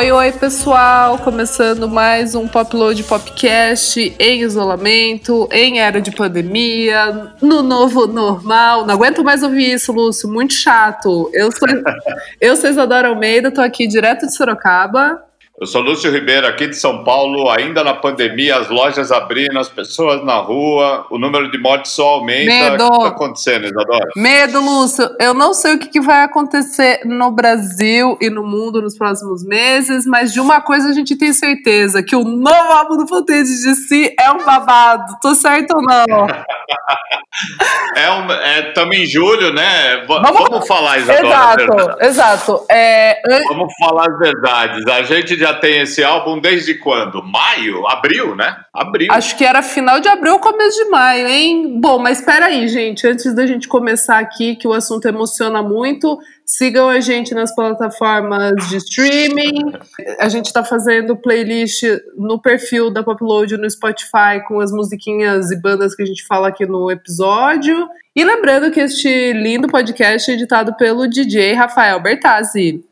Oi, oi, pessoal! Começando mais um Popload Popcast em isolamento, em era de pandemia, no novo normal. Não aguento mais ouvir isso, Lúcio, muito chato. Eu sou, eu sou Isadora Almeida, tô aqui direto de Sorocaba. Eu sou Lúcio Ribeiro, aqui de São Paulo. Ainda na pandemia, as lojas abrindo, as pessoas na rua, o número de mortes só aumenta. Medo. O que está acontecendo, Isadora? Medo, Lúcio. Eu não sei o que, que vai acontecer no Brasil e no mundo nos próximos meses, mas de uma coisa a gente tem certeza: que o novo álbum do Fontaine de si é um babado. Tô certo ou não? é um, é, Estamos em julho, né? Vamos, vamos falar, Isadora. Exato, exato. É... Vamos falar as verdades. A gente já tem esse álbum desde quando? Maio? Abril, né? Abril. Acho que era final de abril ou começo de maio, hein? Bom, mas espera aí, gente. Antes da gente começar aqui, que o assunto emociona muito, sigam a gente nas plataformas de streaming. A gente está fazendo playlist no perfil da Popload no Spotify com as musiquinhas e bandas que a gente fala aqui no episódio. E lembrando que este lindo podcast é editado pelo DJ Rafael Bertazzi.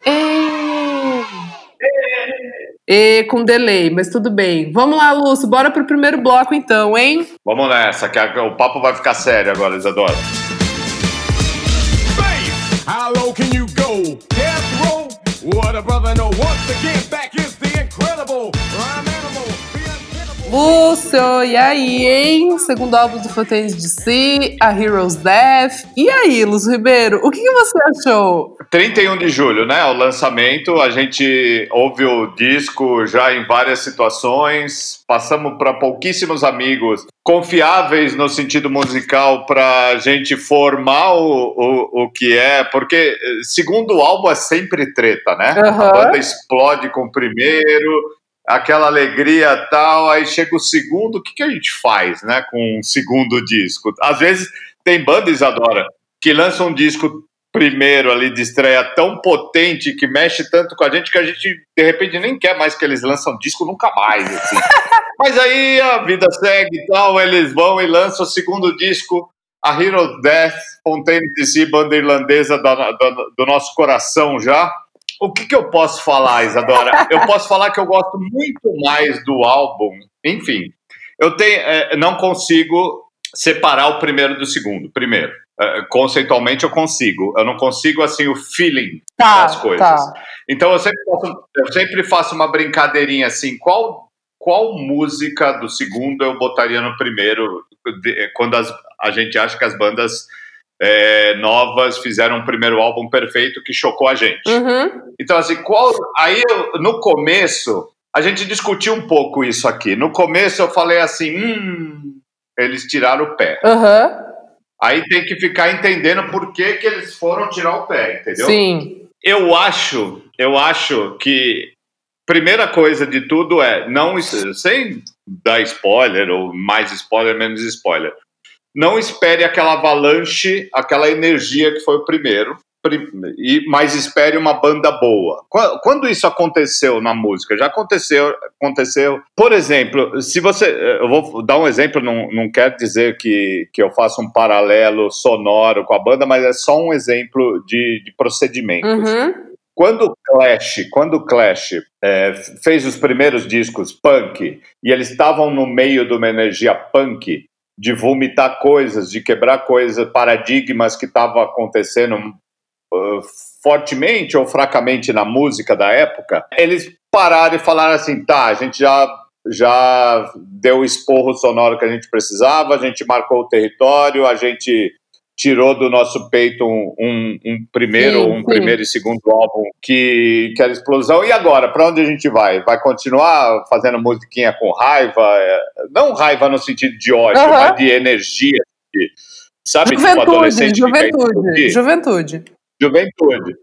E com delay, mas tudo bem. Vamos lá, Lúcio, bora pro primeiro bloco então, hein? Vamos nessa, que o papo vai ficar sério agora, Isadora. How low can you go? Death row? What a brother know. Once again, back is the incredible Rhyme Lúcio, e aí, hein? Segundo álbum do Fontaines DC, A Hero's Death. E aí, Lúcio Ribeiro, o que, que, você achou? 31 de julho, né? O lançamento. A gente ouve o disco já em várias situações. Passamos para pouquíssimos amigos confiáveis no sentido musical para a gente formar o, o, o que é, porque segundo o álbum é sempre treta, né? Uhum. A banda explode com o primeiro, aquela alegria tal, aí chega o segundo, o que, que a gente faz, né, com um segundo disco? Às vezes tem bandas, Adora, que lançam um disco primeiro ali de estreia tão potente, que mexe tanto com a gente, que a gente, de repente, nem quer mais que eles lançam disco nunca mais, assim. Mas aí a vida segue e tal, eles vão e lançam o segundo disco, a Hero Death, Fontaine DC, banda irlandesa do, do, do nosso coração já, o que, que eu posso falar, Isadora? eu posso falar que eu gosto muito mais do álbum. Enfim, eu tenho, é, não consigo separar o primeiro do segundo. Primeiro, é, conceitualmente eu consigo. Eu não consigo assim o feeling tá, das coisas. Tá. Então eu sempre, faço, eu sempre faço uma brincadeirinha assim. Qual qual música do segundo eu botaria no primeiro quando as, a gente acha que as bandas é, novas fizeram um primeiro álbum perfeito que chocou a gente. Uhum. Então, assim, qual. Aí, no começo, a gente discutiu um pouco isso aqui. No começo, eu falei assim: hum, eles tiraram o pé. Uhum. Aí tem que ficar entendendo por que, que eles foram tirar o pé, entendeu? Sim. Eu acho, eu acho que primeira coisa de tudo é não sem dar spoiler ou mais spoiler menos spoiler não espere aquela avalanche, aquela energia que foi o primeiro, e mas espere uma banda boa. Quando isso aconteceu na música? Já aconteceu, aconteceu. Por exemplo, se você, eu vou dar um exemplo, não, não quer dizer que, que eu faça um paralelo sonoro com a banda, mas é só um exemplo de, de procedimento. Uhum. Quando Clash, quando Clash é, fez os primeiros discos punk e eles estavam no meio de uma energia punk, de vomitar coisas, de quebrar coisas, paradigmas que estavam acontecendo uh, fortemente ou fracamente na música da época, eles pararam e falaram assim: tá, a gente já, já deu o esporro sonoro que a gente precisava, a gente marcou o território, a gente tirou do nosso peito um, um, um primeiro, sim, um sim. primeiro e segundo álbum que, que era explosão. E agora, para onde a gente vai? Vai continuar fazendo musiquinha com raiva? É, não raiva no sentido de ódio, uhum. mas de energia. De, sabe, tipo, juventude, tipo adolescente juventude, juventude. Juventude.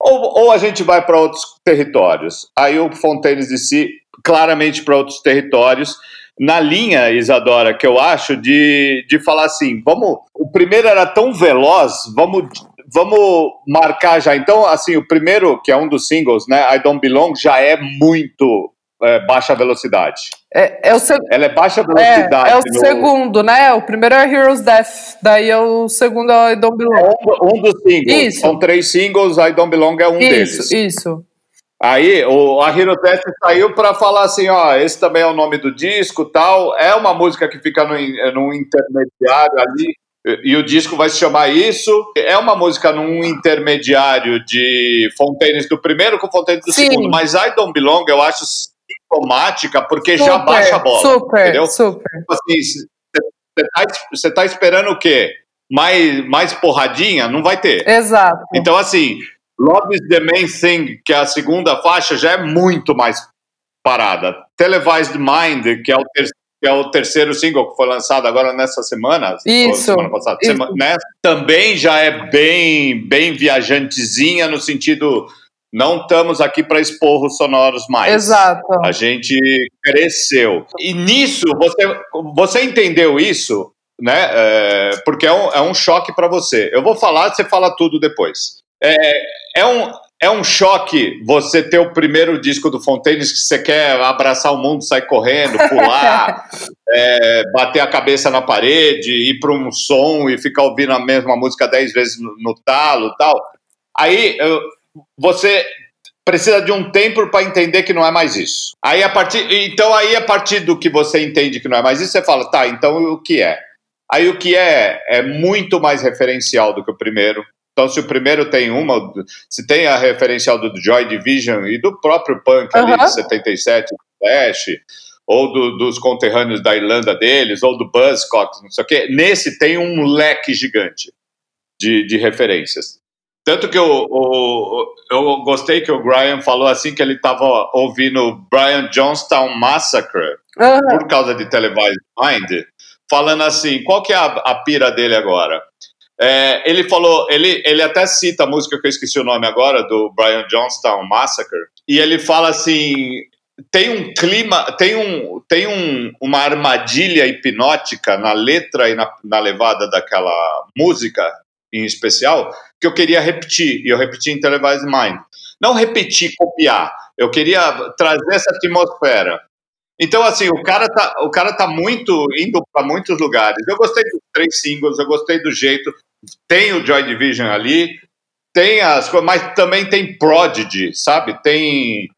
Ou, ou a gente vai para outros territórios. Aí o Fontaines de si, claramente para outros territórios na linha, Isadora, que eu acho de, de falar assim, vamos, o primeiro era tão veloz, vamos vamos marcar já. Então, assim, o primeiro, que é um dos singles, né, I Don't Belong, já é muito é, baixa velocidade. É, é o seg... Ela é baixa velocidade. É, é o no... segundo, né? O primeiro é Heroes Death, daí é o segundo é I Don't Belong. Um, um dos singles. Isso. São três singles, I Don't Belong é um isso, deles. Isso, isso. Aí o a Test saiu para falar assim, ó, esse também é o nome do disco, tal. É uma música que fica no, no intermediário ali e o disco vai se chamar isso. É uma música num intermediário de Fontaines do primeiro com Fontaines do Sim. segundo, mas I Don't Belong eu acho sintomática porque super, já baixa a bola. Super, entendeu? super. Tipo assim, você tá, tá, esperando o quê? Mais, mais porradinha? Não vai ter. Exato. Então, assim, Love is the Main Thing, que é a segunda faixa, já é muito mais parada. Televised Mind, que é o terceiro que é o terceiro single que foi lançado agora nessa semana. Isso. Semana passada. Isso. Semana, né? Também já é bem, bem viajantezinha no sentido. Não estamos aqui para esporros sonoros mais. Exato. A gente cresceu. E nisso, você, você entendeu isso, né? É, porque é um, é um choque para você. Eu vou falar, você fala tudo depois. É, é, um, é um choque você ter o primeiro disco do Fontaines que você quer abraçar o mundo, sair correndo, pular, é, bater a cabeça na parede, ir para um som e ficar ouvindo a mesma música dez vezes no, no talo tal. Aí você precisa de um tempo para entender que não é mais isso. Aí a partir, então aí a partir do que você entende que não é mais isso, você fala, tá, então o que é? Aí o que é é muito mais referencial do que o primeiro. Então, se o primeiro tem uma, se tem a referencial do Joy Division e do próprio Punk uhum. ali de 77, Flash, ou do, dos conterrâneos da Irlanda deles, ou do Buzzcocks, não sei o quê, nesse tem um leque gigante de, de referências. Tanto que eu, eu, eu gostei que o Brian falou assim que ele estava ouvindo Brian Johnstown Massacre uhum. por causa de Televised Mind, falando assim, qual que é a, a pira dele agora? É, ele falou, ele, ele até cita a música que eu esqueci o nome agora, do Brian Johnstown Massacre, e ele fala assim: tem um clima, tem, um, tem um, uma armadilha hipnótica na letra e na, na levada daquela música em especial, que eu queria repetir, e eu repeti em Televised Mind. Não repetir, copiar, eu queria trazer essa atmosfera. Então, assim, o cara tá, o cara tá muito indo para muitos lugares. Eu gostei dos três singles, eu gostei do jeito. Tem o Joy Division ali, tem as coisas, mas também tem Prodigy, sabe? Tem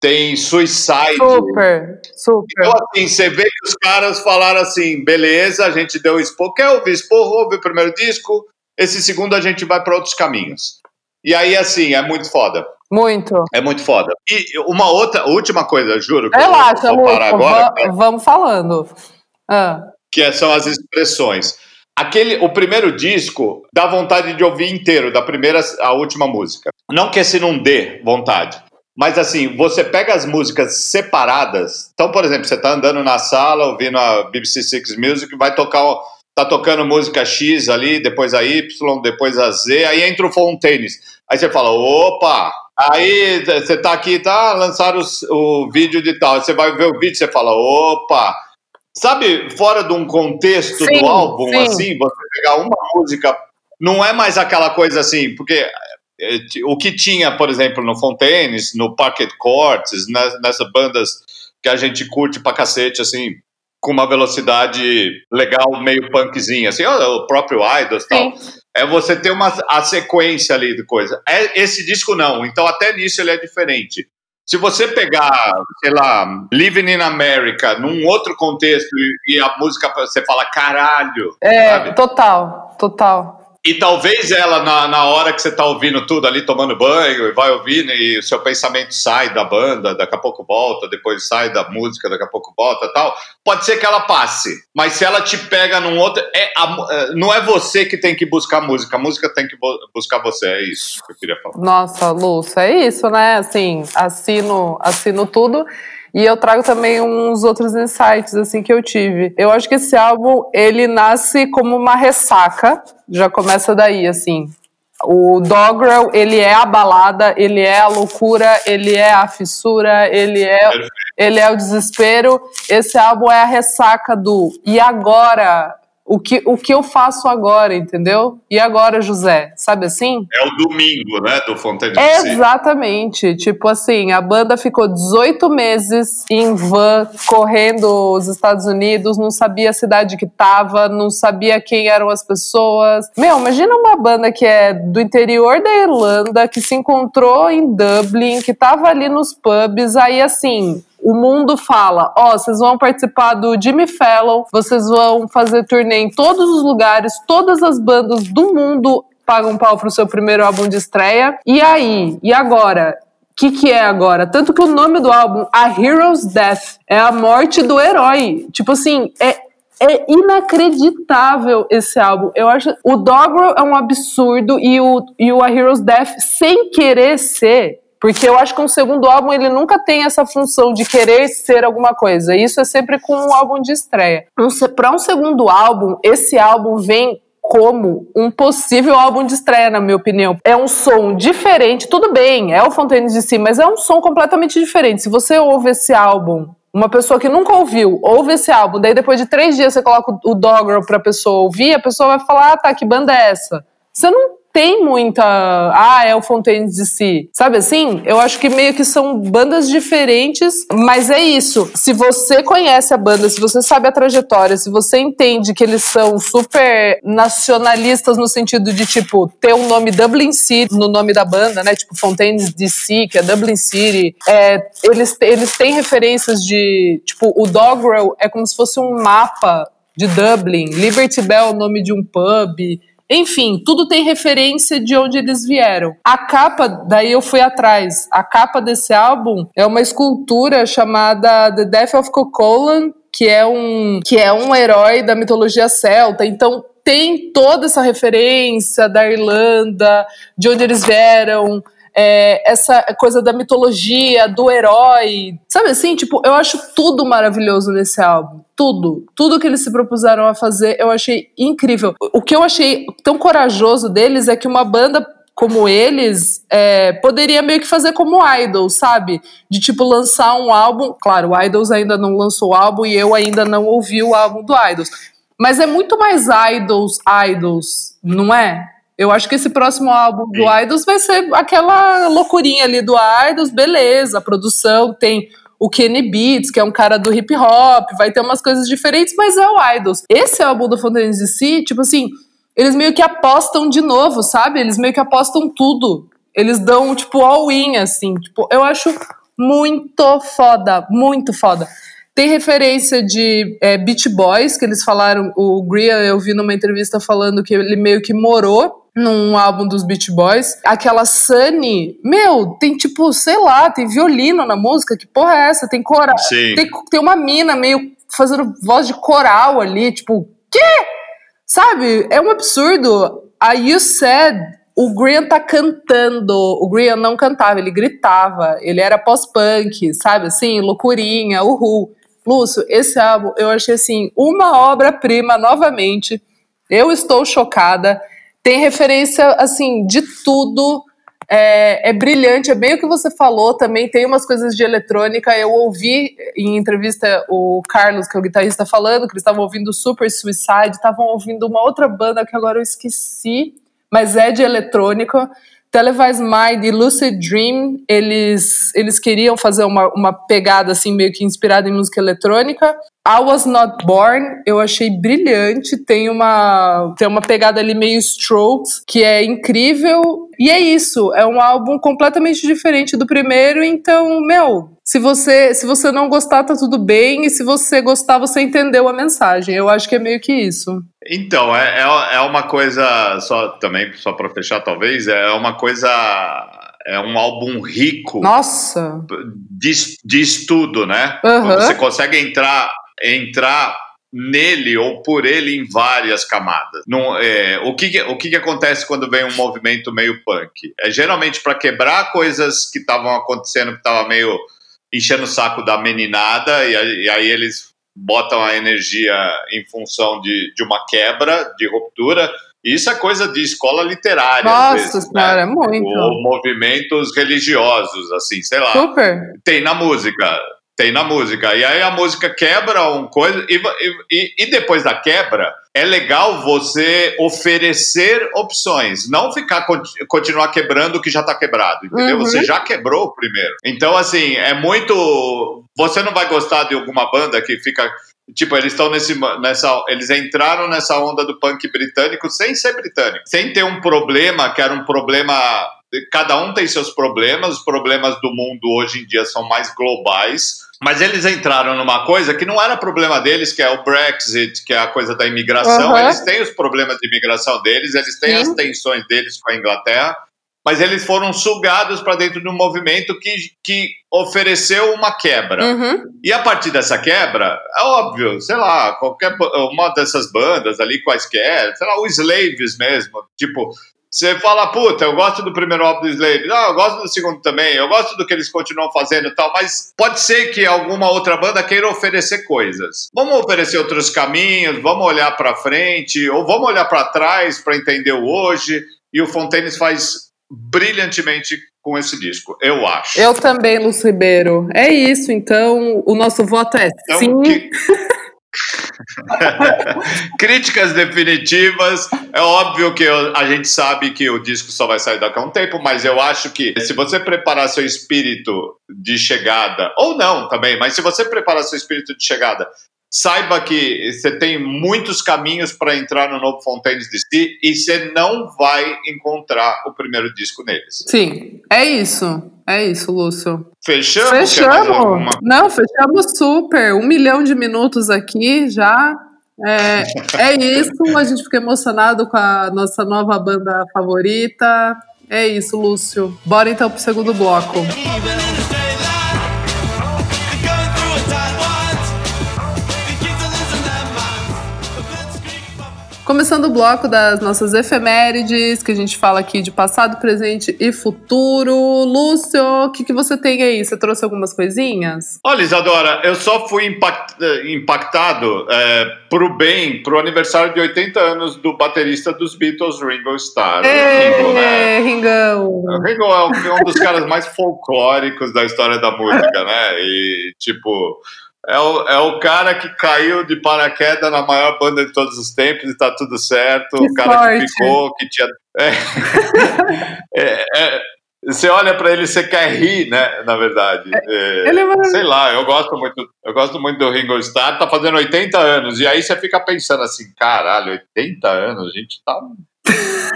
tem Suicide. Super, super. Então, assim, você vê que os caras falaram assim: beleza, a gente deu expor. Quer ouvir expor? Ouve o primeiro disco. Esse segundo a gente vai para outros caminhos. E aí, assim, é muito foda. Muito. É muito foda. E uma outra, última coisa, juro. Que Relaxa, eu vou parar agora. Vamos falando. Ah. Que são as expressões. Aquele, o primeiro disco dá vontade de ouvir inteiro, da primeira à última música. Não que esse não dê vontade. Mas assim, você pega as músicas separadas. Então, por exemplo, você tá andando na sala ouvindo a BBC Six Music, vai tocar, tá tocando música X ali, depois a Y, depois a Z, aí entra o Fontaines. Aí você fala, opa, Aí você tá aqui, tá? Lançaram o, o vídeo de tal. Você vai ver o vídeo, você fala, opa! Sabe, fora de um contexto sim, do álbum, sim. assim, você pegar uma música, não é mais aquela coisa assim, porque é, o que tinha, por exemplo, no Fontaines, no Pocket Courts, nessas bandas que a gente curte pra cacete, assim, com uma velocidade legal, meio punkzinha, assim, o próprio Idols e tal é você ter uma a sequência ali de coisa. É, esse disco não, então até nisso ele é diferente. Se você pegar, sei lá, Living in America, num outro contexto e, e a música você fala caralho. É, sabe? total, total. E talvez ela, na, na hora que você está ouvindo tudo ali, tomando banho, e vai ouvindo, e o seu pensamento sai da banda, daqui a pouco volta, depois sai da música, daqui a pouco volta tal. Pode ser que ela passe, mas se ela te pega num outro. É, a, é, não é você que tem que buscar música, a música tem que buscar você, é isso que eu queria falar. Nossa, Lúcio, é isso, né? Assim, assino, assino tudo. E eu trago também uns outros insights assim que eu tive. Eu acho que esse álbum ele nasce como uma ressaca, já começa daí assim. O Dogrel, ele é a balada, ele é a loucura, ele é a fissura, ele é, ele é o desespero. Esse álbum é a ressaca do e agora o que, o que eu faço agora, entendeu? E agora, José? Sabe assim? É o domingo, né, do Fontaine Exatamente. Tipo assim, a banda ficou 18 meses em van, correndo os Estados Unidos, não sabia a cidade que tava, não sabia quem eram as pessoas. Meu, imagina uma banda que é do interior da Irlanda, que se encontrou em Dublin, que tava ali nos pubs, aí assim, o mundo fala: ó, oh, vocês vão participar do Jimmy Fallon, vocês vão fazer turnê em todos os lugares, todas as bandas do mundo pagam um pau pro seu primeiro álbum de estreia. E aí? E agora? O que, que é agora? Tanto que o nome do álbum, A Hero's Death, é a morte do herói. Tipo assim, é, é inacreditável esse álbum. Eu acho. O Doggerel é um absurdo e o, e o A Hero's Death, sem querer ser, porque eu acho que um segundo álbum ele nunca tem essa função de querer ser alguma coisa. Isso é sempre com um álbum de estreia. Um, Para um segundo álbum, esse álbum vem como um possível álbum de estreia, na minha opinião. É um som diferente, tudo bem, é o Fontaine de si, mas é um som completamente diferente. Se você ouve esse álbum uma pessoa que nunca ouviu, ouve esse álbum, daí depois de três dias você coloca o Doggerel pra pessoa ouvir, a pessoa vai falar, ah, tá, que banda é essa? Você não tem muita. Ah, é o Fontaine de si. Sabe assim? Eu acho que meio que são bandas diferentes, mas é isso. Se você conhece a banda, se você sabe a trajetória, se você entende que eles são super nacionalistas no sentido de, tipo, ter um nome Dublin City no nome da banda, né? Tipo, Fontaine DC, que é Dublin City. É, eles, eles têm referências de. Tipo, o Dogrel é como se fosse um mapa de Dublin. Liberty Bell é o nome de um pub. Enfim, tudo tem referência de onde eles vieram. A capa, daí eu fui atrás. A capa desse álbum é uma escultura chamada The Death of Coquelin, que é um que é um herói da mitologia celta. Então tem toda essa referência da Irlanda, de onde eles vieram, é, essa coisa da mitologia, do herói. Sabe assim? Tipo, eu acho tudo maravilhoso nesse álbum. Tudo. Tudo que eles se propuseram a fazer, eu achei incrível. O que eu achei tão corajoso deles é que uma banda como eles, é, poderia meio que fazer como Idols, sabe? De tipo lançar um álbum. Claro, o Idols ainda não lançou o álbum e eu ainda não ouvi o álbum do Idols. Mas é muito mais Idols, Idols, não é? Eu acho que esse próximo álbum do Idols vai ser aquela loucurinha ali do Idols, beleza, a produção tem o Kenny Beats, que é um cara do hip hop, vai ter umas coisas diferentes, mas é o Idols. Esse álbum do Fontaine DC, tipo assim, eles meio que apostam de novo, sabe? Eles meio que apostam tudo. Eles dão, tipo, all-in, assim. Tipo, eu acho muito foda, muito foda. Tem referência de é, Beach Boys, que eles falaram, o Gria, eu vi numa entrevista falando que ele meio que morou num álbum dos Beach Boys. Aquela Sunny, meu, tem tipo, sei lá, tem violino na música, que porra é essa? Tem coral. Tem, tem uma mina meio fazendo voz de coral ali, tipo, quê? Sabe? É um absurdo. A You Said, o Graham tá cantando. O Graham não cantava, ele gritava. Ele era pós-punk, sabe? Assim, loucurinha, uhul. Lúcio, esse álbum eu achei assim, uma obra-prima novamente. Eu estou chocada tem referência, assim, de tudo. É, é, brilhante, é bem o que você falou também. Tem umas coisas de eletrônica. Eu ouvi em entrevista o Carlos, que é o guitarrista, falando que eles estavam ouvindo Super Suicide, estavam ouvindo uma outra banda que agora eu esqueci, mas é de eletrônica. Televised Mind e Lucid Dream, eles, eles queriam fazer uma, uma pegada assim meio que inspirada em música eletrônica. I Was Not Born, eu achei brilhante, tem uma, tem uma pegada ali meio Strokes, que é incrível. E é isso, é um álbum completamente diferente do primeiro, então, meu, se você, se você não gostar, tá tudo bem, e se você gostar, você entendeu a mensagem. Eu acho que é meio que isso. Então, é, é, é uma coisa, só também, só para fechar, talvez, é uma coisa é um álbum rico. Nossa! De, de estudo, né? Uhum. Você consegue entrar entrar nele ou por ele em várias camadas. Não, é, o que, o que, que acontece quando vem um movimento meio punk? É geralmente para quebrar coisas que estavam acontecendo, que estava meio enchendo o saco da meninada, e, e, aí eles botam a energia em função de, de uma quebra, de ruptura. Isso é coisa de escola literária. Nossa vezes, senhora, né? muito. Ou movimentos religiosos, assim, sei lá. Super. Tem na música Tem na música. E aí a música quebra um coisa. E, e, e depois da quebra, é legal você oferecer opções. Não ficar continuar quebrando o que já está quebrado. Entendeu? Uhum. Você já quebrou o primeiro. Então, assim, é muito. Você não vai gostar de alguma banda que fica. Tipo, eles estão nesse, nessa. Eles entraram nessa onda do punk britânico sem ser britânico. Sem ter um problema que era um problema cada um tem seus problemas, os problemas do mundo hoje em dia são mais globais, mas eles entraram numa coisa que não era problema deles, que é o Brexit, que é a coisa da imigração. Uhum. Eles têm os problemas de imigração deles, eles têm Sim. as tensões deles com a Inglaterra, mas eles foram sugados para dentro de um movimento que, que ofereceu uma quebra. Uhum. E a partir dessa quebra, é óbvio, sei lá, qualquer uma dessas bandas ali, quaisquer, sei lá, os Slaves mesmo, tipo, você fala, puta, eu gosto do primeiro álbum do Slave, não, eu gosto do segundo também, eu gosto do que eles continuam fazendo e tal, mas pode ser que alguma outra banda queira oferecer coisas. Vamos oferecer outros caminhos, vamos olhar para frente, ou vamos olhar para trás para entender o hoje, e o Fontaines faz brilhantemente com esse disco, eu acho. Eu também, Lúcio Ribeiro. É isso, então o nosso voto é então, sim. Que... Críticas definitivas. É óbvio que eu, a gente sabe que o disco só vai sair daqui a um tempo, mas eu acho que se você preparar seu espírito de chegada, ou não também, mas se você preparar seu espírito de chegada saiba que você tem muitos caminhos para entrar no novo Fontaines DC e você não vai encontrar o primeiro disco neles. Sim, é isso. É isso, Lúcio. Fechamos? Fechamos. Não, fechamos super. Um milhão de minutos aqui já. É, é isso. A gente fica emocionado com a nossa nova banda favorita. É isso, Lúcio. Bora então pro segundo bloco. Começando o bloco das nossas efemérides, que a gente fala aqui de passado, presente e futuro. Lúcio, o que, que você tem aí? Você trouxe algumas coisinhas? Olha, Isadora, eu só fui impact, impactado é, pro bem, pro aniversário de 80 anos do baterista dos Beatles, Ringo Starr. É, Ringo, né? Ringão. O Ringo é um, é um dos caras mais folclóricos da história da música, né? E, tipo é o, é o cara que caiu de paraquedas na maior banda de todos os tempos e tá tudo certo. Que o cara sorte. que ficou, que tinha. É, é, é, você olha para ele, você quer rir, né? Na verdade. É, ele é sei lá, eu gosto muito, eu gosto muito do Ringo Starr, tá fazendo 80 anos. E aí você fica pensando assim, caralho, 80 anos, a gente tá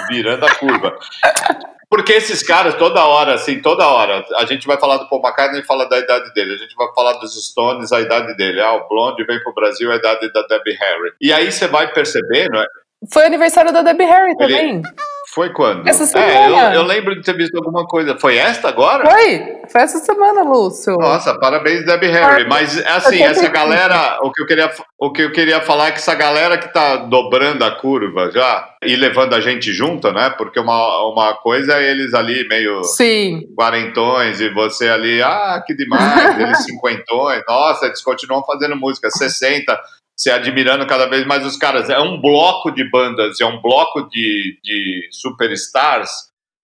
virando a curva. Porque esses caras, toda hora, assim, toda hora, a gente vai falar do Paul McCartney e fala da idade dele, a gente vai falar dos Stones, a idade dele. Ah, o Blonde vem pro Brasil, a idade da Debbie Harry. E aí você vai percebendo. Foi aniversário da Debbie Harry também. Ele... Foi quando? Essa semana. É, eu, eu, lembro de ter visto alguma coisa. Foi esta agora? Foi. Foi essa semana, Lúcio. Nossa, parabéns, Debbie Harry. Ah, Mas, assim, essa galera... O que, eu queria, o que eu queria falar é que essa galera que tá dobrando a curva já e levando a gente junto, né? Porque uma, uma coisa é eles ali meio... Sim. Quarentões e você ali... Ah, que demais. eles cinquentões. Nossa, eles continuam fazendo música. 60 se admirando cada vez mais os caras. É um bloco de bandas, é um bloco de, de superstars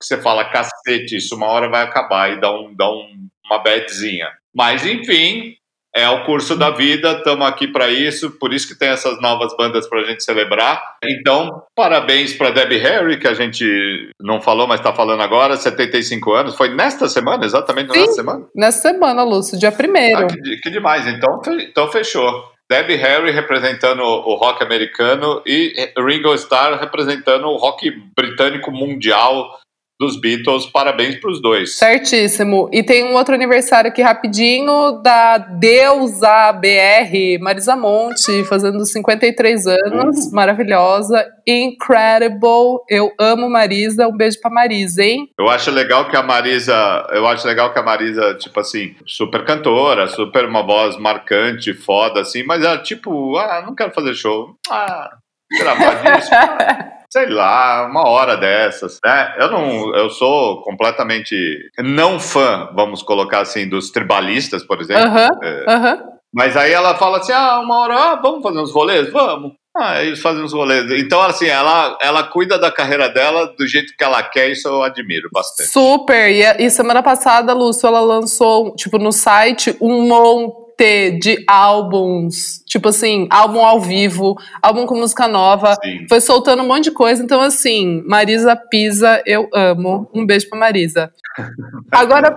que você fala, cacete, isso uma hora vai acabar e dá, um, dá um, uma badzinha. Mas, enfim, é o curso da vida, estamos aqui para isso, por isso que tem essas novas bandas para a gente celebrar. Então, parabéns para Debbie Harry, que a gente não falou, mas está falando agora, 75 anos. Foi nesta semana, exatamente Sim, nesta semana? Nesta semana, Lúcio, dia 1 ah, que, que demais, então, então fechou. Debbie Harry representando o rock americano e Ringo Starr representando o rock britânico mundial dos Beatles. Parabéns para os dois. Certíssimo. E tem um outro aniversário aqui rapidinho da deusa BR, Marisa Monte, fazendo 53 anos. Uhum. Maravilhosa. Incredible. Eu amo Marisa. Um beijo para Marisa, hein? Eu acho legal que a Marisa, eu acho legal que a Marisa, tipo assim, super cantora, super uma voz marcante, foda assim, mas ela tipo, ah, não quero fazer show. Ah, gravar disso. sei lá, uma hora dessas, né? Eu não, eu sou completamente não fã, vamos colocar assim, dos tribalistas, por exemplo. Uhum, é, uhum. Mas aí ela fala assim, ah, uma hora, ah, vamos fazer uns rolês? Vamos. Ah, eles fazem uns rolês. Então, assim, ela, ela cuida da carreira dela do jeito que ela quer, isso eu admiro bastante. Super! E, e semana passada, Lúcio, ela lançou, tipo, no site, um ter de álbuns, tipo assim, álbum ao vivo, álbum com música nova, Sim. foi soltando um monte de coisa. Então, assim, Marisa Pisa, eu amo. Um beijo pra Marisa. Agora,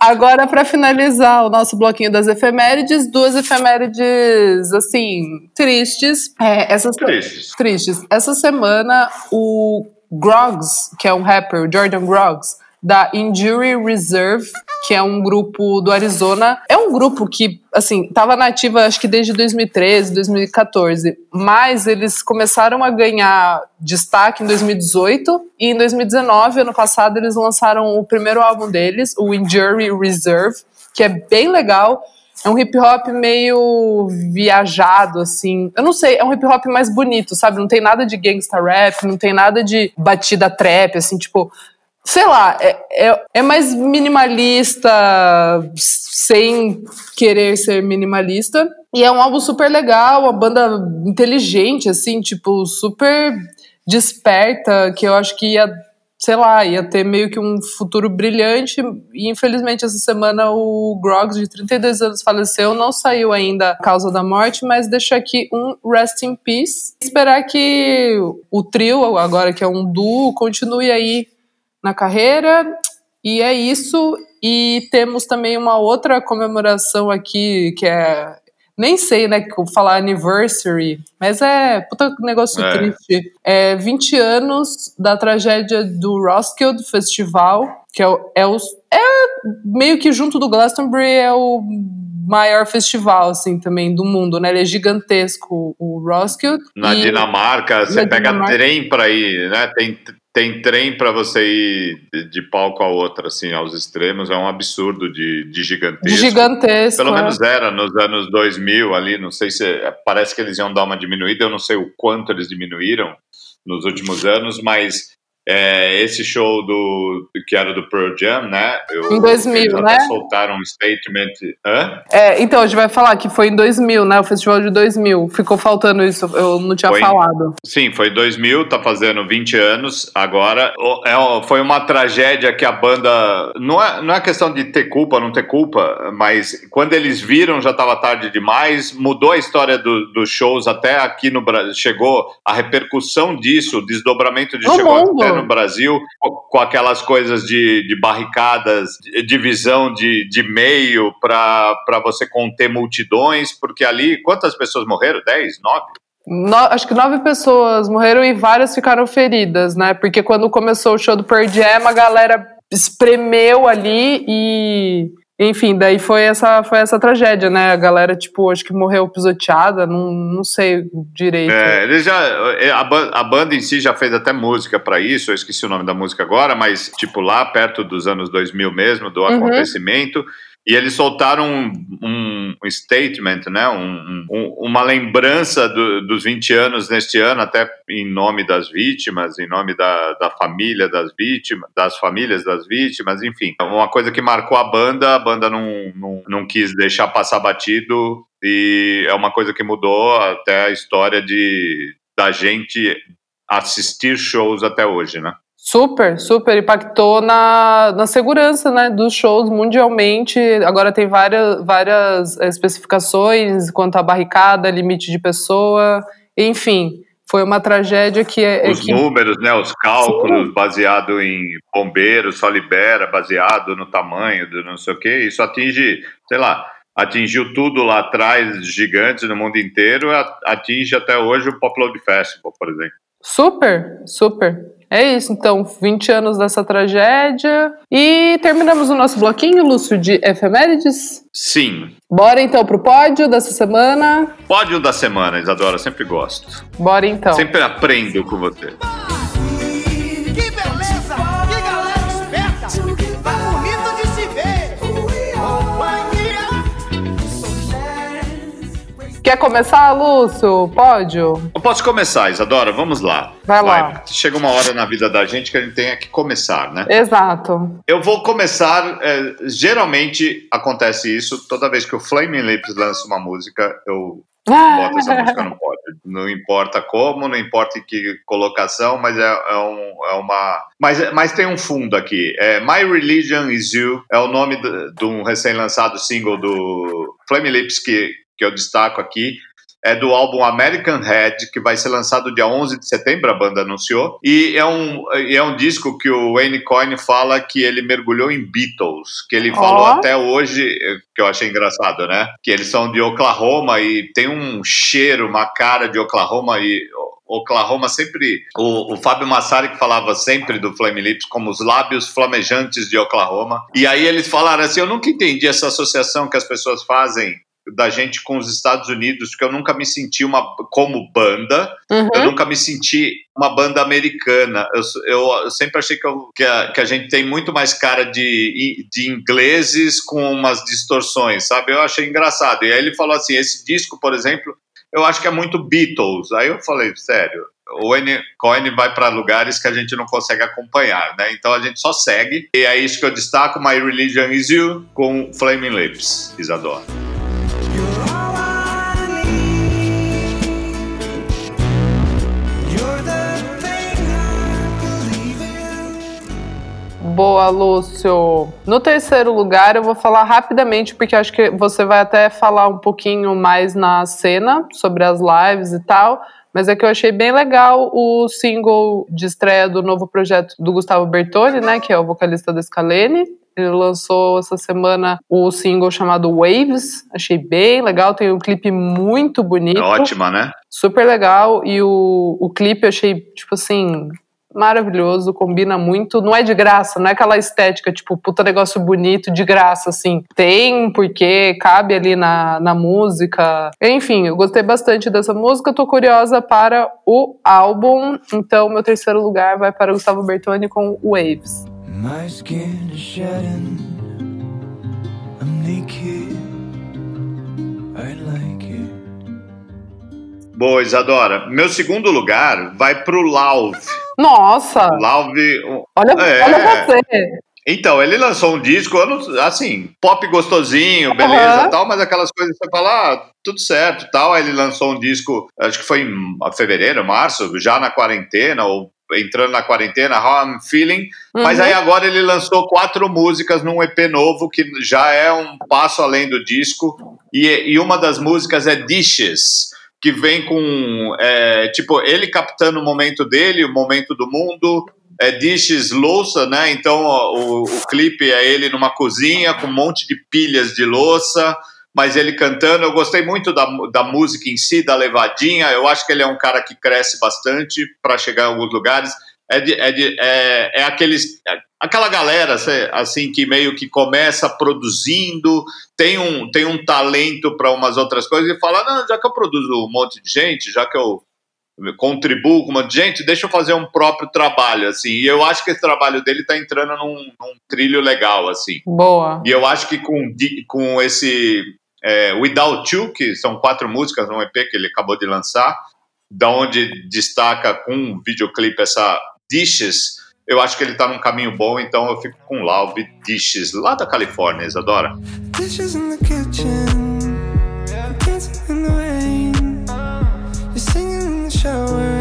agora para finalizar o nosso bloquinho das efemérides, duas efemérides, assim, tristes. É, essas, tristes. Tristes. Essa semana, o Groggs, que é um rapper, o Jordan Groggs, da Injury Reserve, que é um grupo do Arizona. É um grupo que, assim, estava nativa acho que desde 2013, 2014, mas eles começaram a ganhar destaque em 2018 e em 2019, ano passado, eles lançaram o primeiro álbum deles, o Injury Reserve, que é bem legal. É um hip hop meio viajado, assim. Eu não sei, é um hip hop mais bonito, sabe? Não tem nada de gangsta rap, não tem nada de batida trap, assim, tipo sei lá, é, é, é, mais minimalista, sem querer ser minimalista. E é um álbum super legal, uma banda inteligente, assim, tipo, super desperta, que eu acho que ia, sei lá, ia ter meio que um futuro brilhante. E infelizmente essa semana o Groggs, de 32 anos, faleceu, não saiu ainda a causa da morte, mas deixa aqui um rest in peace. Esperar que o trio, agora que é um duo, continue aí na carreira. E é isso. E temos também uma outra comemoração aqui, que é. Nem sei, né, falar anniversary, mas é puta negócio é. triste. É 20 anos da tragédia do Roskilde Festival, que é, o, é, o, é meio que junto do Glastonbury é o maior festival, assim, também do mundo, né? Ele é gigantesco, o Roskilde. Na e Dinamarca, você pega Dinamarca... trem para ir, né? Tem tem trem para você ir de palco a outro, assim, aos extremos, é um absurdo de, de gigantesco. De gigantesco. Pelo é. menos era nos anos 2000 ali, não sei se. Parece que eles iam dar uma diminuída, eu não sei o quanto eles diminuíram nos últimos anos, mas é, esse show do que era do Pearl Jam, né? Eu, em 2000, né? soltaram um statement. Hã? É, então, a gente vai falar que foi em 2000, né? O festival de 2000. Ficou faltando isso, eu não tinha foi, falado. Sim, foi 2000, tá fazendo 20 anos agora. É, foi uma tragédia que a banda. Não é, não é questão de ter culpa ou não ter culpa, mas quando eles viram já estava tarde demais, mudou a história do, dos shows até aqui no Brasil. Chegou a repercussão disso, o desdobramento de chegou mundo. até no Brasil, com aquelas coisas de, de barricadas, divisão de, de meio para você conter multidões, porque ali, quantas pessoas morreram? 10? 9? No, acho que nove pessoas morreram e várias ficaram feridas, né? Porque quando começou o show do Pearl Jam, a galera espremeu ali e enfim, daí foi essa, foi essa tragédia, né? A galera, tipo, acho que morreu pisoteada, não, não sei direito. É, eles já, é, a, a banda em si já fez até música para isso, eu esqueci o nome da música agora, mas, tipo, lá perto dos anos 2000 mesmo, do uhum. E eles soltaram um, um, um statement, né? Um, uma lembrança do, dos 20 anos neste ano, até em nome das vítimas, em nome da, da família das vítimas, das famílias das vítimas, enfim. Uma coisa que marcou a banda, a banda não, não, não quis deixar passar batido, e é uma coisa que mudou até a história de da gente assistir shows até hoje, né? Super, super impactou na, na segurança né, dos shows mundialmente. Agora tem várias, várias especificações quanto à barricada, limite de pessoa, enfim. Foi uma tragédia que é. é os que... números, né, os cálculos Sim. baseado em bombeiros, só libera, baseado no tamanho do não sei o quê. Isso atinge, sei lá, atingiu tudo lá atrás, gigantes no mundo inteiro, atinge até hoje o Pop Load Festival, por exemplo. Super, super. É isso, então, 20 anos dessa tragédia. E terminamos o nosso bloquinho, Lúcio, de efemérides? Sim. Bora então pro pódio dessa semana? Pódio da semana, Isadora, sempre gosto. Bora então. Sempre aprendo com você. Quer começar, Lúcio? Pódio? Eu posso começar, Isadora, vamos lá. Vai, Vai lá. Chega uma hora na vida da gente que a gente tem que começar, né? Exato. Eu vou começar. É, geralmente acontece isso toda vez que o Flaming Lips lança uma música, eu boto essa música no pódio. Não importa como, não importa em que colocação, mas é, é, um, é uma. Mas, mas tem um fundo aqui. É My Religion Is You é o nome de, de um recém-lançado single do Flame Lips que, que eu destaco aqui é do álbum American Head, que vai ser lançado dia 11 de setembro, a banda anunciou. E é um, é um disco que o Wayne Coyne fala que ele mergulhou em Beatles, que ele oh. falou até hoje, que eu achei engraçado, né? Que eles são de Oklahoma e tem um cheiro, uma cara de Oklahoma e Oklahoma sempre. O, o Fábio Massari que falava sempre do Flame Lips como os lábios flamejantes de Oklahoma. E aí eles falaram assim: eu nunca entendi essa associação que as pessoas fazem da gente com os Estados Unidos, porque eu nunca me senti uma como banda, uhum. eu nunca me senti uma banda americana. Eu, eu, eu sempre achei que, eu, que, a, que, a, gente tem muito mais cara de, de ingleses com umas distorções, sabe? Eu achei engraçado. E aí ele falou assim: esse disco, por exemplo, eu acho que é muito Beatles. Aí eu falei, sério, o N Coin vai para lugares que a gente não consegue acompanhar, né? Então a gente só segue. E é isso que eu destaco: My Religion Is You com Flaming Lips, Isadora. Boa, Lúcio. No terceiro lugar, eu vou falar rapidamente, porque acho que você vai até falar um pouquinho mais na cena sobre as lives e tal. Mas é que eu achei bem legal o single de estreia do novo projeto do Gustavo Bertoni, né? Que é o vocalista da Scalene. Ele lançou essa semana o single chamado Waves. Achei bem legal. Tem um clipe muito bonito. É ótima, né? Super legal. E o, o clipe eu achei, tipo assim, maravilhoso, combina muito. Não é de graça, não é aquela estética, tipo, puta negócio bonito de graça, assim. Tem, porque cabe ali na, na música. Enfim, eu gostei bastante dessa música, tô curiosa para o álbum. Então, meu terceiro lugar vai para Gustavo Bertoni com Waves. My skin is shedding. I'm naked. I like it. Boa, Isadora. Meu segundo lugar vai pro Lauve. Nossa! Lauve. Olha, é, olha você. Então, ele lançou um disco, assim, pop gostosinho, beleza uhum. tal, mas aquelas coisas que você fala, ah, tudo certo tal. Aí ele lançou um disco, acho que foi em fevereiro, março, já na quarentena, ou entrando na quarentena, How I'm Feeling. Uhum. Mas aí agora ele lançou quatro músicas num EP novo, que já é um passo além do disco. E, e uma das músicas é Dishes que vem com, é, tipo, ele captando o momento dele, o momento do mundo, é, dishes, louça, né? Então o, o clipe é ele numa cozinha com um monte de pilhas de louça, mas ele cantando. Eu gostei muito da, da música em si, da levadinha. Eu acho que ele é um cara que cresce bastante para chegar em alguns lugares. É, de, é, de, é, é aqueles, aquela galera assim que meio que começa produzindo, tem um, tem um talento para umas outras coisas e fala: não, já que eu produzo um monte de gente, já que eu contribuo com um monte de gente, deixa eu fazer um próprio trabalho, assim. E eu acho que esse trabalho dele está entrando num, num, trilho legal, assim. Boa. E eu acho que com, com esse é, Without You, que são quatro músicas no EP que ele acabou de lançar, da onde destaca com um videoclipe essa Dishes, eu acho que ele tá num caminho bom, então eu fico com Laube Dishes, lá da Califórnia, Isadora. Dishes in the kitchen, in the rain, in the shower,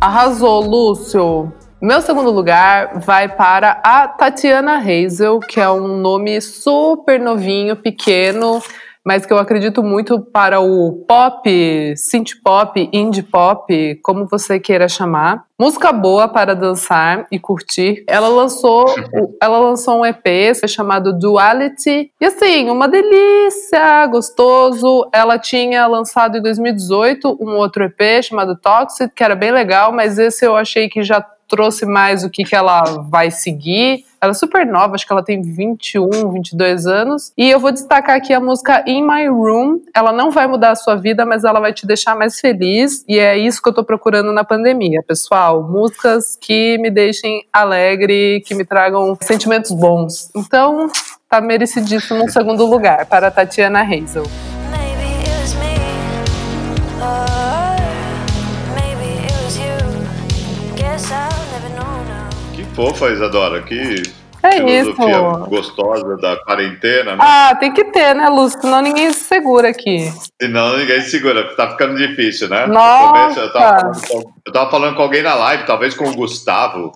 Arrasou, Lúcio. Meu segundo lugar vai para a Tatiana Hazel, que é um nome super novinho, pequeno, mas que eu acredito muito para o pop, synth pop, indie pop, como você queira chamar. Música boa para dançar e curtir. Ela lançou, ela lançou um EP chamado Duality. E assim, uma delícia, gostoso. Ela tinha lançado em 2018 um outro EP chamado Toxic, que era bem legal, mas esse eu achei que já trouxe mais o que, que ela vai seguir. Ela é super nova, acho que ela tem 21, 22 anos. E eu vou destacar aqui a música In My Room. Ela não vai mudar a sua vida, mas ela vai te deixar mais feliz. E é isso que eu tô procurando na pandemia, pessoal. Músicas que me deixem alegre, que me tragam sentimentos bons. Então, tá merecidíssimo no segundo lugar para a Tatiana Hazel. Fofa, Isadora. Que é filosofia isso. gostosa da quarentena, né? Ah, tem que ter, né, Lúcio? Senão ninguém se segura aqui. Senão ninguém se segura, tá ficando difícil, né? Nossa. Eu tava, com, eu tava, falando com alguém na live, talvez com o Gustavo,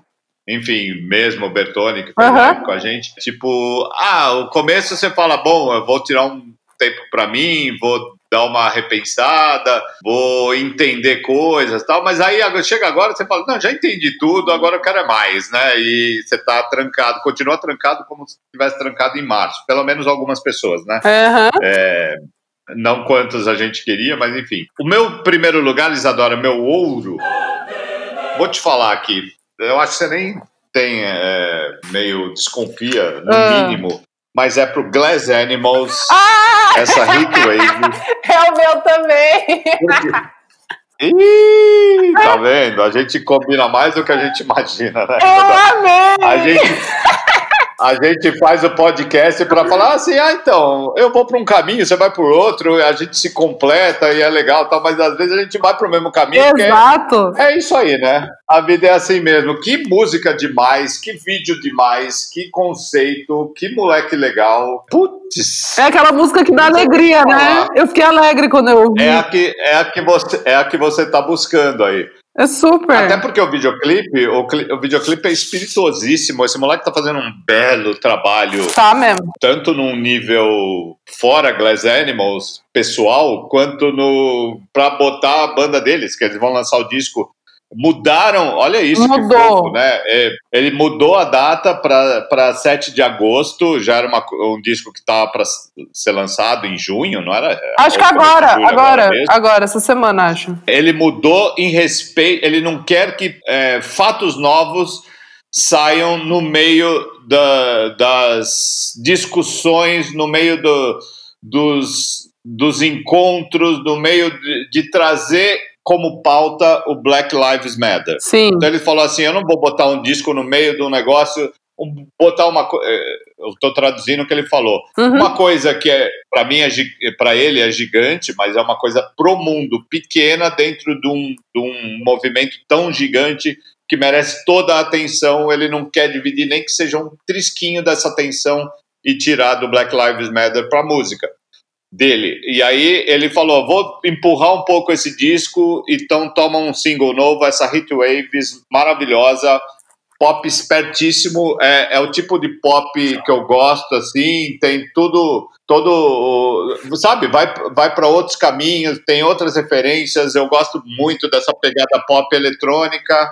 enfim, mesmo o Bertone, que uhum. com a gente, tipo, ah, o começo você fala, bom, eu vou tirar um tempo para mim, vou dar uma repensada, vou entender coisas tal, mas aí chega agora você fala, não, já entendi tudo, agora eu quero é mais, né? E você tá trancado, continua trancado como se estivesse trancado em março, pelo menos algumas pessoas, né? Uhum. É, não quantos a gente queria, mas enfim. O meu primeiro lugar, Isadora, meu ouro, vou te falar aqui, eu acho que você nem tem é, meio desconfia, no ah. mínimo, mas é pro Glass Animals, ah! essa Heatwave. É o meu também. Ih, tá vendo? A gente combina mais do que a gente imagina, né? Eu amei! A gente, a gente faz o podcast para falar assim, ah, então, eu vou para um caminho, você vai por outro, a gente se completa e é legal, tal, mas às vezes a gente vai para o mesmo caminho. Exato. É, é, isso aí, né? A vida é assim mesmo. Que música demais, que vídeo demais, que conceito, que moleque legal. Putz. É aquela música que dá alegria, né? Eu fiquei alegre quando eu ouvi. É a que, é a que você é a que você tá buscando aí. É super. Até porque o videoclipe, o, o videoclipe é espirituosíssimo. Esse moleque tá fazendo um belo trabalho. Tá mesmo. Tanto num nível fora Glass Animals, pessoal, quanto no. pra botar a banda deles, que eles vão lançar o disco mudaram, olha isso mudou. que fofo, né? É, ele mudou a data para 7 de agosto, já era uma, um disco que estava para ser lançado em junho, não era? Acho que agora, agora, agora, agora, essa semana, acho. Ele mudou em respeito, ele não quer que é, fatos novos saiam no meio da, das discussões, no meio do, dos, dos encontros, no meio de, de trazer como pauta o Black Lives Matter. Sim. Então ele falou assim: eu não vou botar um disco no meio de um negócio, um, botar uma eh, eu estou traduzindo o que ele falou. Uhum. Uma coisa que é para mim é para ele é gigante, mas é uma coisa pro mundo pequena dentro de um, de um movimento tão gigante que merece toda a atenção. Ele não quer dividir nem que seja um trisquinho dessa atenção e tirar do Black Lives Matter para música dele. E aí ele falou: vou empurrar um pouco esse disco, então toma um single novo, essa Hit Waves maravilhosa, pop espertíssimo, é, é o tipo de pop que eu gosto, assim, tem tudo, todo, sabe, vai, vai para outros caminhos, tem outras referências, eu gosto muito dessa pegada pop eletrônica,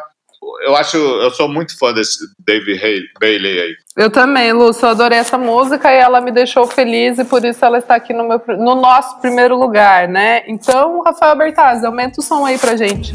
eu acho, eu sou muito fã desse David Bailey aí. Eu também, Lúcio, eu adorei essa música e ela me deixou feliz e por isso ela está aqui no, meu, no nosso primeiro lugar, né? Então, Rafael Bertazzi, aumenta o som aí pra gente.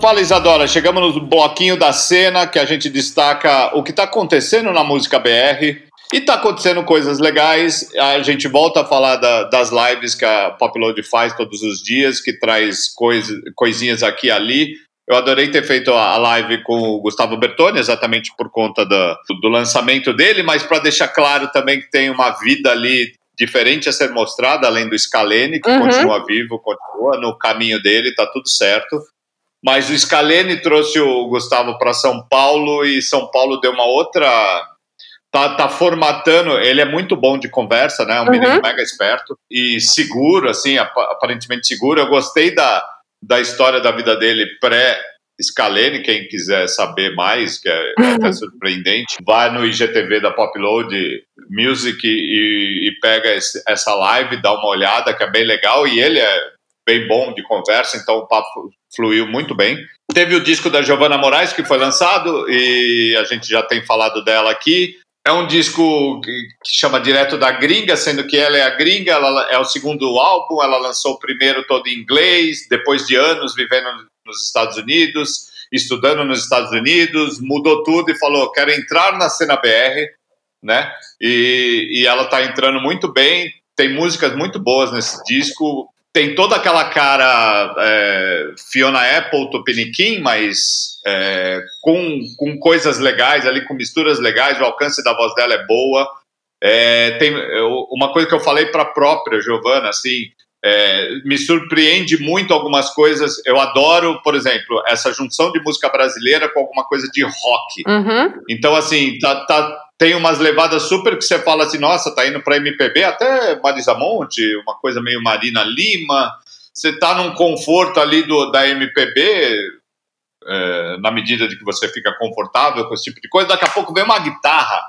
Fala Isadora, chegamos no bloquinho da cena que a gente destaca o que está acontecendo na música BR. E está acontecendo coisas legais. A gente volta a falar da, das lives que a Popload faz todos os dias, que traz coisa, coisinhas aqui e ali. Eu adorei ter feito a live com o Gustavo Bertoni, exatamente por conta do, do lançamento dele, mas para deixar claro também que tem uma vida ali diferente a ser mostrada, além do Scalene, que uhum. continua vivo, continua no caminho dele, tá tudo certo. Mas o Scalene trouxe o Gustavo para São Paulo e São Paulo deu uma outra. Tá, tá formatando. Ele é muito bom de conversa, né? É um uhum. menino mega esperto e seguro, assim, aparentemente seguro. Eu gostei da, da história da vida dele pré Scalene, quem quiser saber mais, que é, é até surpreendente, vai no IGTV da Popload Music e, e pega esse, essa live, dá uma olhada, que é bem legal, e ele é bem bom de conversa, então o papo fluiu muito bem. Teve o disco da Giovanna Moraes, que foi lançado, e a gente já tem falado dela aqui. É um disco que, chama direto da gringa, sendo que ela é a gringa, ela é o segundo álbum, ela lançou o primeiro todo em inglês, depois de anos vivendo nos Estados Unidos, estudando nos Estados Unidos, mudou tudo e falou: quero entrar na cena BR, né? E, e ela está entrando muito bem, tem músicas muito boas nesse disco, tem toda aquela cara é, Fiona Apple, Tupiniquim, mas é, com, com coisas legais ali, com misturas legais, o alcance da voz dela é boa. É, tem uma coisa que eu falei para a própria Giovana, assim, é, me surpreende muito algumas coisas. Eu adoro, por exemplo, essa junção de música brasileira com alguma coisa de rock. Uhum. Então, assim, tá, tá tem umas levadas super que você fala assim, nossa, tá indo para MPB, até Marisa Monte, uma coisa meio Marina Lima. Você tá num conforto ali do, da MPB, é, na medida de que você fica confortável com esse tipo de coisa. Daqui a pouco vem uma guitarra,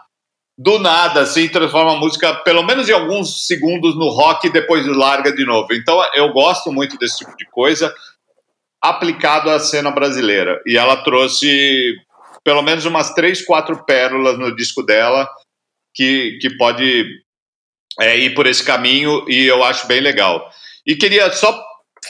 do nada, assim, transforma a música, pelo menos em alguns segundos, no rock e depois larga de novo. Então eu gosto muito desse tipo de coisa aplicado à cena brasileira. E ela trouxe pelo menos umas três, quatro pérolas no disco dela que, que pode é, ir por esse caminho e eu acho bem legal. E queria só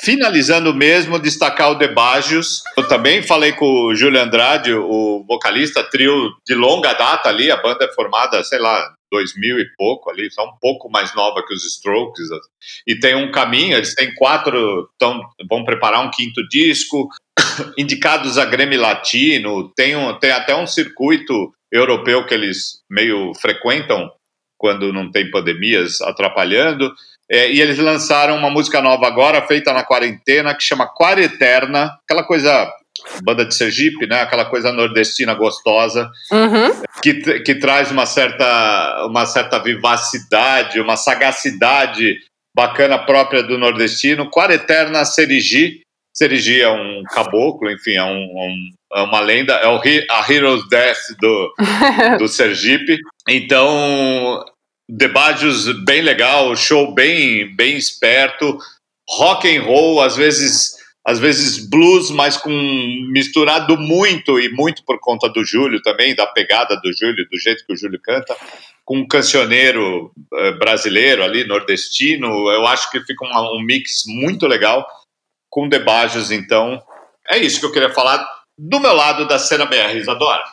finalizando mesmo, destacar o Debagios. Eu também falei com o Júlio Andrade, o vocalista, trio de longa data ali, a banda é formada, sei lá, 2000 e pouco ali, só um pouco mais nova que os Strokes. E tem um caminho, eles têm quatro, tão, vão preparar um quinto disco, indicados a Grêmio Latino, tem, um, tem até um circuito europeu que eles meio frequentam quando não tem pandemias atrapalhando. É, e eles lançaram uma música nova agora, feita na quarentena, que chama Quareterna, aquela coisa banda de Sergipe, né? Aquela coisa nordestina gostosa, uhum. que, que traz uma certa, uma certa vivacidade, uma sagacidade bacana própria do nordestino. Quareterna Serigi, Serigi é um caboclo, enfim, é, um, um, é uma lenda, é o, a Hero's Death do, do Sergipe. Então, debates bem legal, show bem, bem esperto, rock and roll, às vezes às vezes blues, mas com misturado muito e muito por conta do Júlio também, da pegada do Júlio, do jeito que o Júlio canta, com um cancioneiro eh, brasileiro ali, nordestino, eu acho que fica um, mix muito legal com Debajos, então é isso que eu queria falar do meu lado da cena BR, Isadora.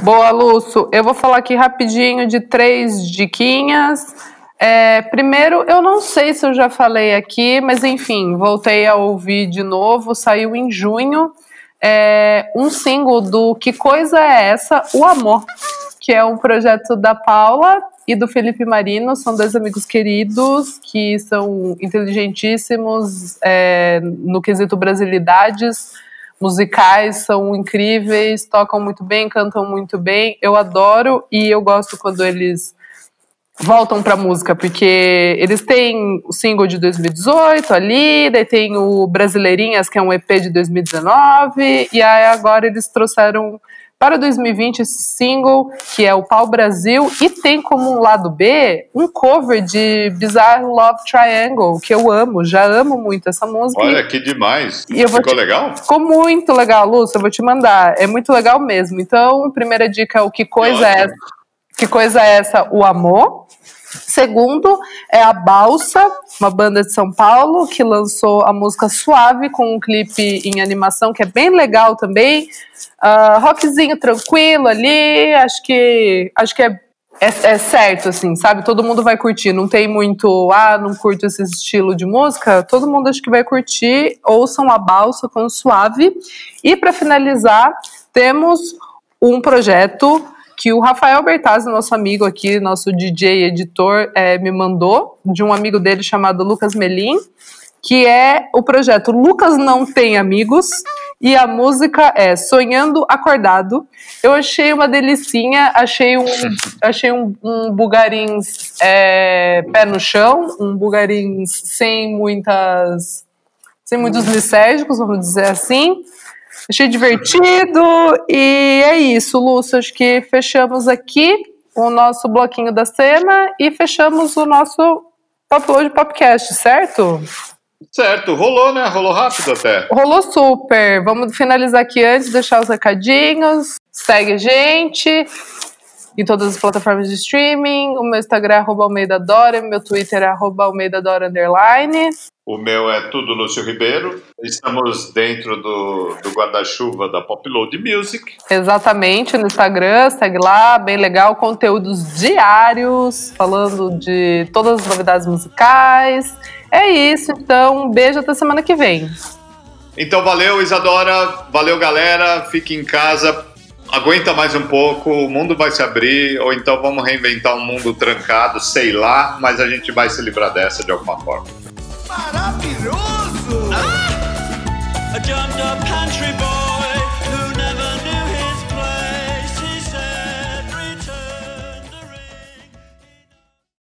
Boa, Lúcio. Eu vou falar aqui rapidinho de três diquinhas. É, primeiro, eu não sei se eu já falei aqui, mas enfim, voltei a ouvir de novo. Saiu em junho é, um single do Que Coisa é Essa? O Amor, que é um projeto da Paula e do Felipe Marino. São dois amigos queridos que são inteligentíssimos é, no quesito brasilidades musicais são incríveis, tocam muito bem, cantam muito bem. Eu adoro e eu gosto quando eles voltam para música, porque eles têm o single de 2018 ali, daí tem o Brasileirinhas, que é um EP de 2019, e aí agora eles trouxeram para 2020 esse single, que é o Pau Brasil, e tem como um lado B um cover de Bizarre Love Triangle, que eu amo, já amo muito essa música. Olha que demais. Ficou te... legal? Ficou muito legal, Lúcia, eu vou te mandar. É muito legal mesmo. Então, primeira dica é o que coisa é essa? Que coisa é essa? O amor. Segundo é a Balsa, uma banda de São Paulo que lançou a música Suave com um clipe em animação que é bem legal também. Uh, rockzinho tranquilo ali, acho que acho que é, é, é, certo, assim, sabe? Todo mundo vai curtir. Não tem muito, ah, não curto esse estilo de música. Todo mundo acho que vai curtir. Ouçam a Balsa com Suave. E para finalizar, temos um projeto que o Rafael Bertazzi, nosso amigo aqui, nosso DJ editor, é, me mandou, de um amigo dele chamado Lucas Melim, que é o projeto Lucas Não Tem Amigos, e a música é Sonhando Acordado. Eu achei uma delicinha, achei um, achei um, um bugarins é, pé no chão, um bugarins sem muitas sem muitos licérgicos, vamos dizer assim. Achei divertido e é isso, Lúcio. Acho que fechamos aqui o nosso bloquinho da cena e fechamos o nosso Pop Load Popcast, certo? Certo, rolou, né? Rolou rápido até. Rolou super. Vamos finalizar aqui antes, deixar os recadinhos. Segue a gente em todas as plataformas de streaming. O meu Instagram é arroba Almeida Dora, meu Twitter é arroba Almeida Dora Underline. O meu é tudo Lúcio Ribeiro. Estamos dentro do, do guarda-chuva da Popload Music. Exatamente, no Instagram, segue lá, bem legal, conteúdos diários, falando de todas as novidades musicais. É isso, então, um beijo até semana que vem. Então, valeu, Isadora, valeu, galera, fique em casa, aguenta mais um pouco, o mundo vai se abrir, ou então vamos reinventar um mundo trancado, sei lá, mas a gente vai se livrar dessa de alguma forma. maravilhoso! Ah! I jumped up pantry boy.